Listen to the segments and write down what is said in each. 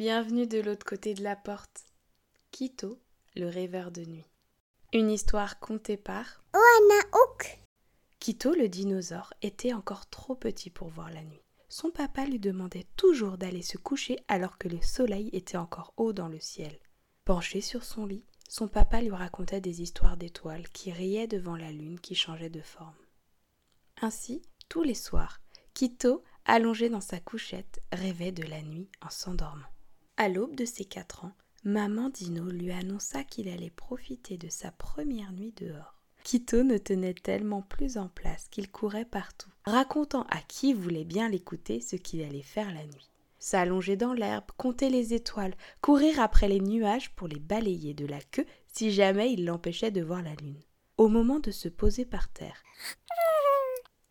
Bienvenue de l'autre côté de la porte. Kito, le rêveur de nuit. Une histoire contée par Oanaok. Kito le dinosaure était encore trop petit pour voir la nuit. Son papa lui demandait toujours d'aller se coucher alors que le soleil était encore haut dans le ciel. Penché sur son lit, son papa lui racontait des histoires d'étoiles qui riaient devant la lune qui changeait de forme. Ainsi, tous les soirs, Kito, allongé dans sa couchette, rêvait de la nuit en s'endormant. À l'aube de ses quatre ans, maman Dino lui annonça qu'il allait profiter de sa première nuit dehors. Kito ne tenait tellement plus en place qu'il courait partout, racontant à qui voulait bien l'écouter ce qu'il allait faire la nuit. S'allonger dans l'herbe, compter les étoiles, courir après les nuages pour les balayer de la queue si jamais il l'empêchait de voir la lune. Au moment de se poser par terre,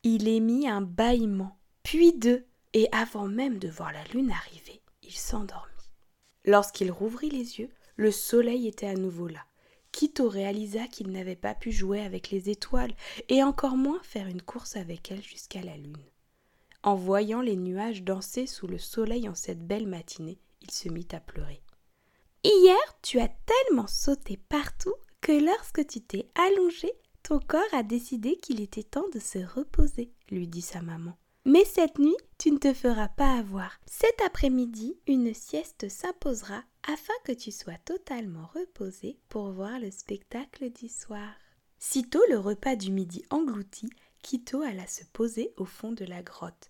il émit un bâillement, puis deux, et avant même de voir la lune arriver, il s'endormit. Lorsqu'il rouvrit les yeux, le soleil était à nouveau là. Kito réalisa qu'il n'avait pas pu jouer avec les étoiles et encore moins faire une course avec elles jusqu'à la lune. En voyant les nuages danser sous le soleil en cette belle matinée, il se mit à pleurer. Hier, tu as tellement sauté partout que lorsque tu t'es allongé, ton corps a décidé qu'il était temps de se reposer, lui dit sa maman. Mais cette nuit, tu ne te feras pas avoir. Cet après-midi, une sieste s'imposera afin que tu sois totalement reposé pour voir le spectacle du soir. Sitôt le repas du midi englouti, Kito alla se poser au fond de la grotte.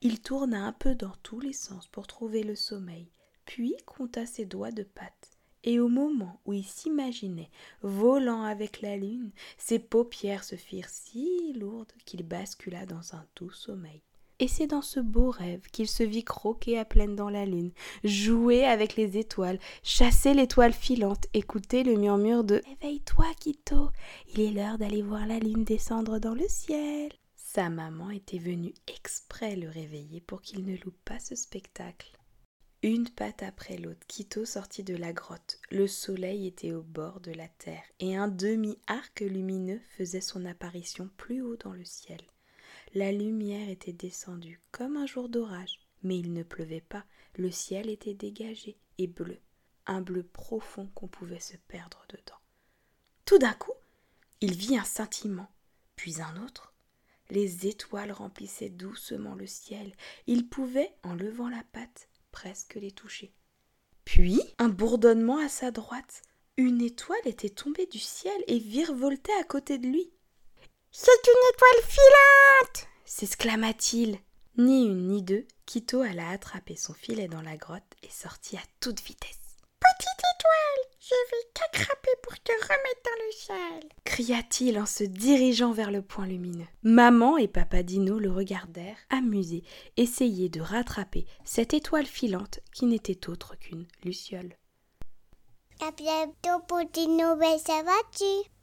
Il tourna un peu dans tous les sens pour trouver le sommeil, puis compta ses doigts de patte. Et au moment où il s'imaginait volant avec la lune, ses paupières se firent si lourdes qu'il bascula dans un doux sommeil. Et c'est dans ce beau rêve qu'il se vit croquer à pleine dans la lune, jouer avec les étoiles, chasser l'étoile filante, écouter le murmure de Éveille-toi, Kito, il est l'heure d'aller voir la lune descendre dans le ciel. Sa maman était venue exprès le réveiller pour qu'il ne loupe pas ce spectacle. Une patte après l'autre, Kito sortit de la grotte. Le soleil était au bord de la terre et un demi-arc lumineux faisait son apparition plus haut dans le ciel. La lumière était descendue comme un jour d'orage, mais il ne pleuvait pas, le ciel était dégagé et bleu, un bleu profond qu'on pouvait se perdre dedans. Tout d'un coup, il vit un scintillement, puis un autre. Les étoiles remplissaient doucement le ciel. Il pouvait, en levant la patte, presque les toucher. Puis, un bourdonnement à sa droite. Une étoile était tombée du ciel et virevoltait à côté de lui. C'est une étoile filante s'exclama-t-il. Ni une ni deux, Kito alla attraper son filet dans la grotte et sortit à toute vitesse. Petite étoile, je vais t'attraper pour te remettre dans le ciel cria-t-il en se dirigeant vers le point lumineux. Maman et papa Dino le regardèrent, amusés, essayer de rattraper cette étoile filante qui n'était autre qu'une luciole. À bientôt pour Dino, ça va-tu?